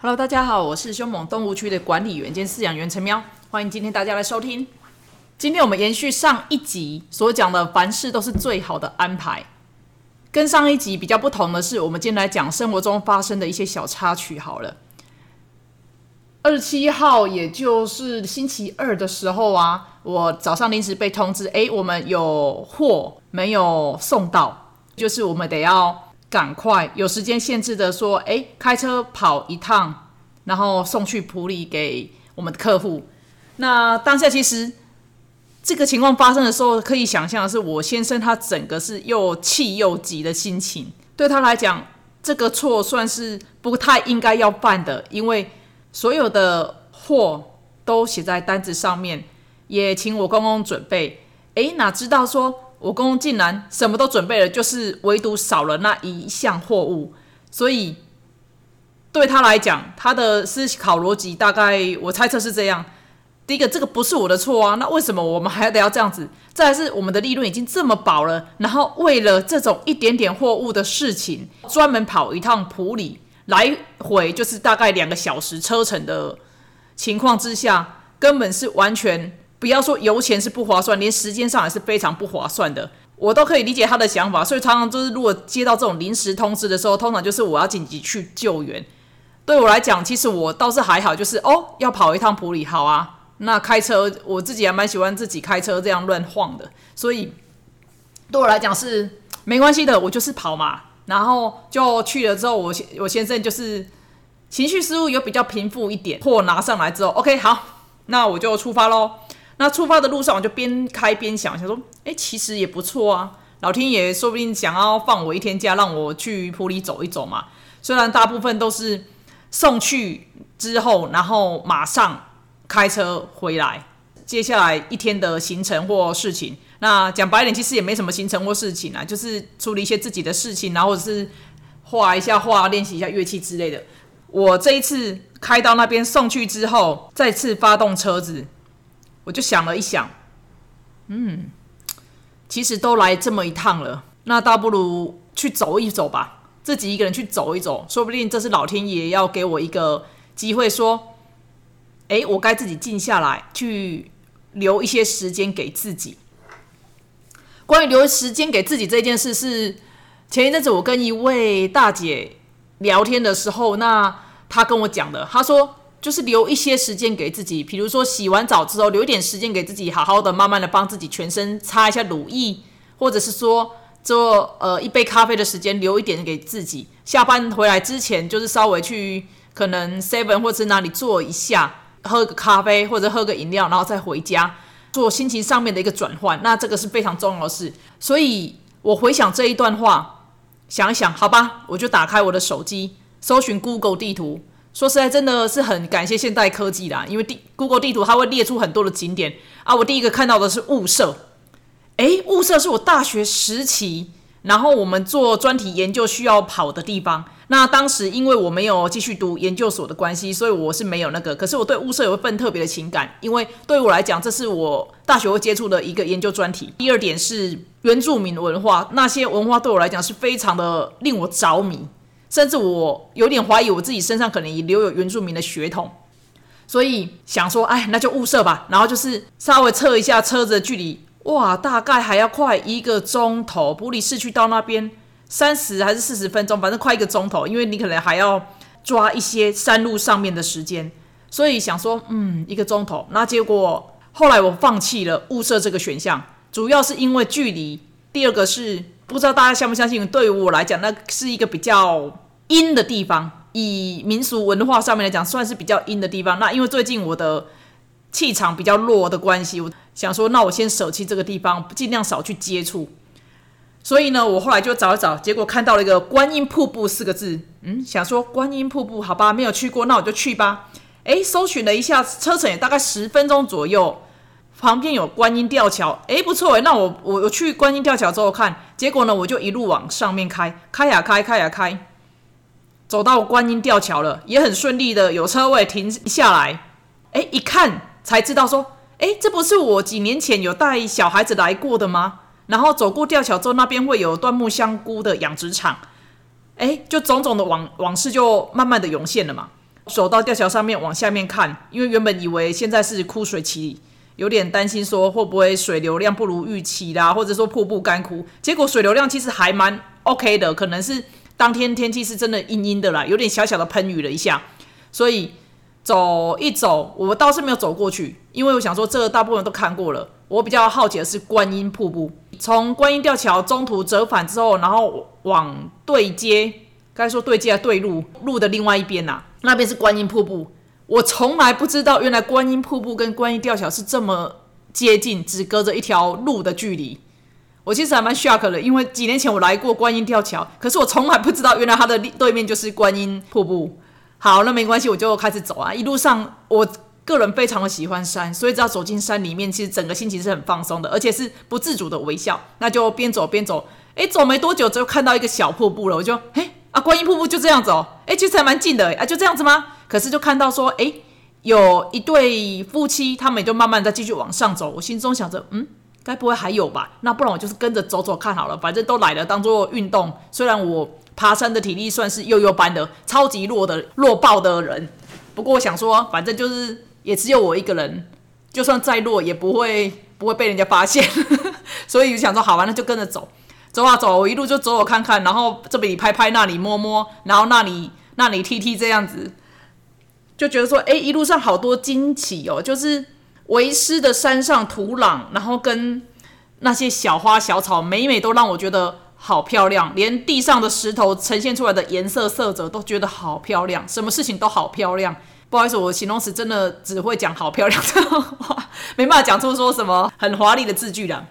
Hello，大家好，我是凶猛动物区的管理员兼饲养员陈喵，欢迎今天大家来收听。今天我们延续上一集所讲的，凡事都是最好的安排。跟上一集比较不同的是，我们今天来讲生活中发生的一些小插曲。好了，二十七号，也就是星期二的时候啊，我早上临时被通知，哎，我们有货没有送到，就是我们得要赶快有时间限制的说，哎，开车跑一趟，然后送去普里给我们的客户。那当下其实。这个情况发生的时候，可以想象的是，我先生他整个是又气又急的心情。对他来讲，这个错算是不太应该要犯的，因为所有的货都写在单子上面，也请我公公准备。诶，哪知道说我公公竟然什么都准备了，就是唯独少了那一项货物。所以对他来讲，他的思考逻辑大概我猜测是这样。第一个，这个不是我的错啊，那为什么我们还得要这样子？再是我们的利润已经这么薄了，然后为了这种一点点货物的事情，专门跑一趟普里来回，就是大概两个小时车程的情况之下，根本是完全不要说油钱是不划算，连时间上也是非常不划算的。我都可以理解他的想法，所以常常就是如果接到这种临时通知的时候，通常就是我要紧急去救援。对我来讲，其实我倒是还好，就是哦要跑一趟普里，好啊。那开车，我自己还蛮喜欢自己开车这样乱晃的，所以对我来讲是没关系的。我就是跑嘛，然后就去了之后，我我先生就是情绪失误有比较平复一点，货拿上来之后，OK，好，那我就出发喽。那出发的路上，我就边开边想，想说，哎，其实也不错啊，老天爷说不定想要放我一天假，让我去普里走一走嘛。虽然大部分都是送去之后，然后马上。开车回来，接下来一天的行程或事情，那讲白点，其实也没什么行程或事情啊，就是处理一些自己的事情，然后是画一下画、练习一下乐器之类的。我这一次开到那边送去之后，再次发动车子，我就想了一想，嗯，其实都来这么一趟了，那倒不如去走一走吧，自己一个人去走一走，说不定这是老天爷要给我一个机会说。哎，我该自己静下来，去留一些时间给自己。关于留时间给自己这件事，是前一阵子我跟一位大姐聊天的时候，那她跟我讲的。她说，就是留一些时间给自己，比如说洗完澡之后，留一点时间给自己，好好的、慢慢的帮自己全身擦一下乳液，或者是说做呃一杯咖啡的时间，留一点给自己。下班回来之前，就是稍微去可能 seven 或者是哪里坐一下。喝个咖啡或者喝个饮料，然后再回家做心情上面的一个转换，那这个是非常重要的事。所以我回想这一段话，想一想，好吧，我就打开我的手机，搜寻 Google 地图。说实在，真的是很感谢现代科技啦，因为地 Google 地图它会列出很多的景点啊。我第一个看到的是雾社，诶，雾社是我大学时期，然后我们做专题研究需要跑的地方。那当时因为我没有继续读研究所的关系，所以我是没有那个。可是我对物社有一份特别的情感，因为对我来讲，这是我大学会接触的一个研究专题。第二点是原住民文化，那些文化对我来讲是非常的令我着迷，甚至我有点怀疑我自己身上可能也留有原住民的血统。所以想说，哎，那就物色吧。然后就是稍微测一下车子的距离，哇，大概还要快一个钟头，不离市区到那边。三十还是四十分钟，反正快一个钟头，因为你可能还要抓一些山路上面的时间，所以想说，嗯，一个钟头。那结果后来我放弃了物色这个选项，主要是因为距离，第二个是不知道大家相不相信，对于我来讲，那是一个比较阴的地方，以民俗文化上面来讲，算是比较阴的地方。那因为最近我的气场比较弱的关系，我想说，那我先舍弃这个地方，尽量少去接触。所以呢，我后来就找一找，结果看到了一个观音瀑布四个字，嗯，想说观音瀑布，好吧，没有去过，那我就去吧。诶，搜寻了一下，车程也大概十分钟左右，旁边有观音吊桥，诶，不错诶，那我我我去观音吊桥之后看，结果呢，我就一路往上面开，开呀开，开呀开，走到观音吊桥了，也很顺利的有车位停下来，诶，一看才知道说，诶，这不是我几年前有带小孩子来过的吗？然后走过吊桥之后，那边会有椴木香菇的养殖场，哎，就种种的往往事就慢慢的涌现了嘛。走到吊桥上面往下面看，因为原本以为现在是枯水期，有点担心说会不会水流量不如预期啦，或者说瀑布干枯。结果水流量其实还蛮 OK 的，可能是当天天气是真的阴阴的啦，有点小小的喷雨了一下，所以。走一走，我倒是没有走过去，因为我想说，这个大部分都看过了。我比较好奇的是观音瀑布。从观音吊桥中途折返之后，然后往对接，该说对接啊对路，路的另外一边呐，那边是观音瀑布。我从来不知道，原来观音瀑布跟观音吊桥是这么接近，只隔着一条路的距离。我其实还蛮 shock 的，因为几年前我来过观音吊桥，可是我从来不知道，原来它的对面就是观音瀑布。好，那没关系，我就开始走啊。一路上，我个人非常的喜欢山，所以只要走进山里面，其实整个心情是很放松的，而且是不自主的微笑。那就边走边走，哎，走没多久就看到一个小瀑布了，我就，哎啊，观音瀑布就这样子哦，哎，其实还蛮近的，啊，就这样子吗？可是就看到说，哎，有一对夫妻，他们就慢慢再继续往上走。我心中想着，嗯，该不会还有吧？那不然我就是跟着走走看好了，反正都来了，当做运动。虽然我。爬山的体力算是幼幼班的，超级弱的弱爆的人。不过我想说，反正就是也只有我一个人，就算再弱也不会不会被人家发现。所以就想说，好吧，那就跟着走，走啊走，我一路就走走看看，然后这里拍拍，那里摸摸，然后那里那里踢踢，这样子就觉得说，哎，一路上好多惊奇哦，就是为师的山上土壤，然后跟那些小花小草，每每都让我觉得。好漂亮，连地上的石头呈现出来的颜色色泽都觉得好漂亮，什么事情都好漂亮。不好意思，我形容词真的只会讲好漂亮的话，没办法讲出说什么很华丽的字句了。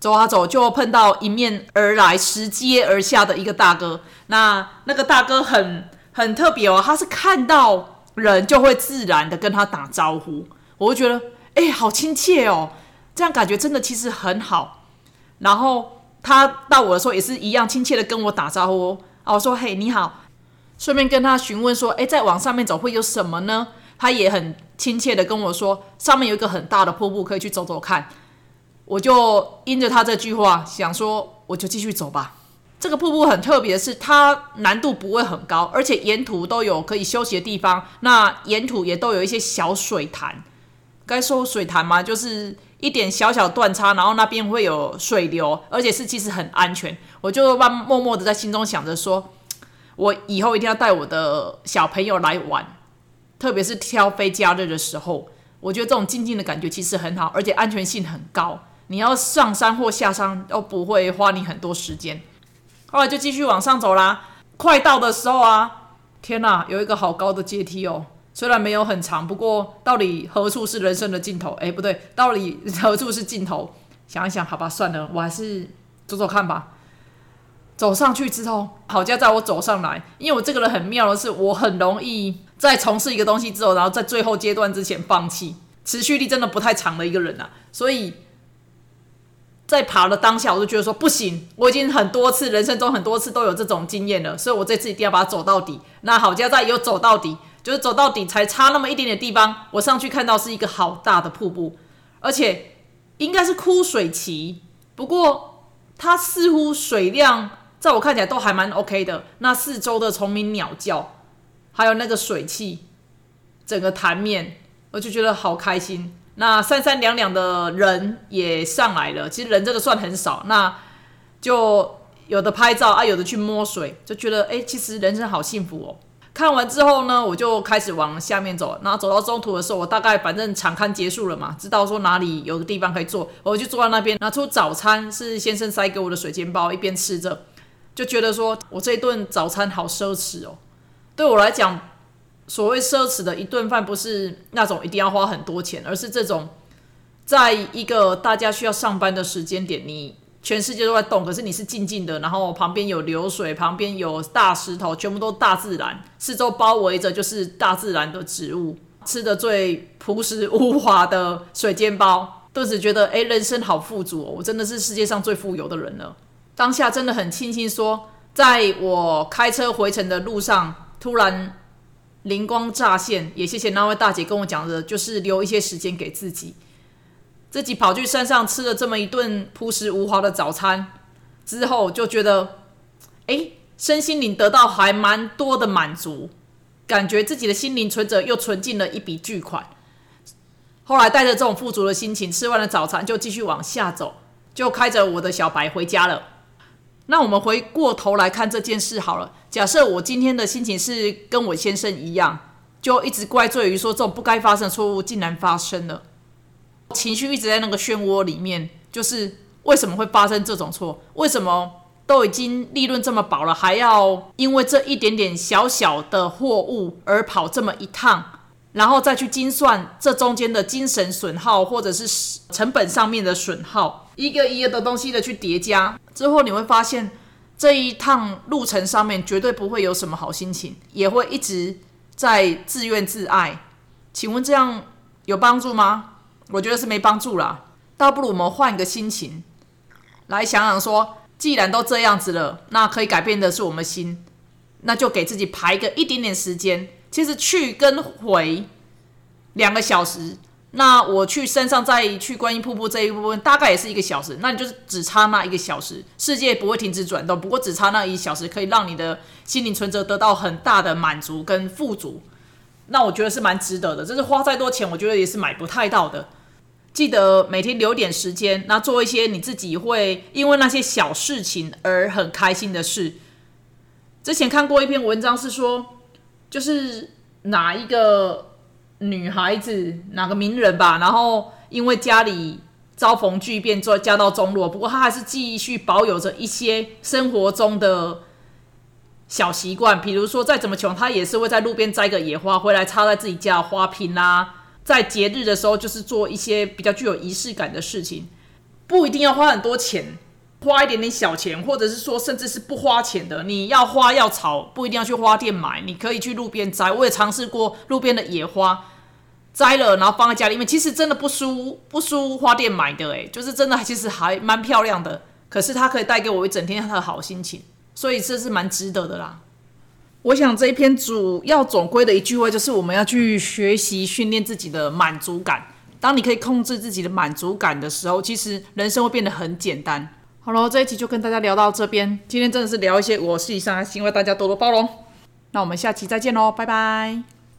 走啊走，就碰到迎面而来、拾阶而下的一个大哥。那那个大哥很很特别哦，他是看到人就会自然的跟他打招呼，我就觉得哎，好亲切哦，这样感觉真的其实很好。然后。他到我的时候也是一样亲切的跟我打招呼啊，我说嘿你好，顺便跟他询问说，哎，再往上面走会有什么呢？他也很亲切的跟我说，上面有一个很大的瀑布可以去走走看。我就因着他这句话想说，我就继续走吧。这个瀑布很特别是，它难度不会很高，而且沿途都有可以休息的地方，那沿途也都有一些小水潭。该说水潭吗？就是一点小小断差，然后那边会有水流，而且是其实很安全。我就慢默默的在心中想着说，我以后一定要带我的小朋友来玩，特别是挑非假日的时候，我觉得这种静静的感觉其实很好，而且安全性很高。你要上山或下山都不会花你很多时间。后来就继续往上走啦，快到的时候啊，天哪，有一个好高的阶梯哦。虽然没有很长，不过到底何处是人生的尽头？哎，不对，到底何处是尽头？想一想，好吧，算了，我还是走走看吧。走上去之后，好家在我走上来，因为我这个人很妙的是，我很容易在从事一个东西之后，然后在最后阶段之前放弃，持续力真的不太长的一个人啊。所以在爬的当下，我就觉得说不行，我已经很多次人生中很多次都有这种经验了，所以我这次一定要把它走到底。那好家在有走到底。就是走到底才差那么一点点地方，我上去看到是一个好大的瀑布，而且应该是枯水期，不过它似乎水量在我看起来都还蛮 OK 的。那四周的虫鸣鸟叫，还有那个水汽，整个潭面，我就觉得好开心。那三三两两的人也上来了，其实人真的算很少。那就有的拍照啊，有的去摸水，就觉得哎，其实人生好幸福哦。看完之后呢，我就开始往下面走。然后走到中途的时候，我大概反正场刊结束了嘛，知道说哪里有个地方可以坐，我就坐在那边，拿出早餐，是先生塞给我的水煎包，一边吃着，就觉得说我这一顿早餐好奢侈哦。对我来讲，所谓奢侈的一顿饭，不是那种一定要花很多钱，而是这种在一个大家需要上班的时间点，你。全世界都在动，可是你是静静的，然后旁边有流水，旁边有大石头，全部都大自然，四周包围着就是大自然的植物。吃的最朴实无华的水煎包，顿时觉得哎，人生好富足哦，我真的是世界上最富有的人了。当下真的很庆幸，说在我开车回程的路上，突然灵光乍现，也谢谢那位大姐跟我讲的，就是留一些时间给自己。自己跑去山上吃了这么一顿朴实无华的早餐之后，就觉得，哎，身心灵得到还蛮多的满足，感觉自己的心灵存折又存进了一笔巨款。后来带着这种富足的心情，吃完了早餐就继续往下走，就开着我的小白回家了。那我们回过头来看这件事好了。假设我今天的心情是跟我先生一样，就一直怪罪于说这种不该发生的错误竟然发生了，情绪一直在那个漩涡里面，就是为什么会发生这种错？为什么都已经利润这么薄了，还要因为这一点点小小的货物而跑这么一趟？然后再去精算这中间的精神损耗，或者是成本上面的损耗，一个一个的东西的去叠加之后，你会发现这一趟路程上面绝对不会有什么好心情，也会一直在自怨自艾。请问这样有帮助吗？我觉得是没帮助啦。倒不如我们换一个心情，来想想说，既然都这样子了，那可以改变的是我们心，那就给自己排个一点点时间。其实去跟回两个小时，那我去山上再去观音瀑布这一部分大概也是一个小时，那你就是只差那一个小时，世界不会停止转动。不过只差那一小时，可以让你的心灵存折得到很大的满足跟富足，那我觉得是蛮值得的。这是花再多钱，我觉得也是买不太到的。记得每天留点时间，那做一些你自己会因为那些小事情而很开心的事。之前看过一篇文章是说。就是哪一个女孩子，哪个名人吧，然后因为家里遭逢巨变，做家道中落，不过她还是继续保有着一些生活中的小习惯，比如说再怎么穷，她也是会在路边摘个野花回来插在自己家的花瓶啦，在节日的时候就是做一些比较具有仪式感的事情，不一定要花很多钱。花一点点小钱，或者是说，甚至是不花钱的，你要花要草，不一定要去花店买，你可以去路边摘。我也尝试过路边的野花，摘了然后放在家里面，其实真的不输不输花店买的，诶，就是真的其实还蛮漂亮的。可是它可以带给我一整天的好心情，所以这是蛮值得的啦。我想这一篇主要总归的一句话就是，我们要去学习训练自己的满足感。当你可以控制自己的满足感的时候，其实人生会变得很简单。好了，这一集就跟大家聊到这边。今天真的是聊一些我自己上，希望大家多多包容。那我们下期再见喽，拜拜。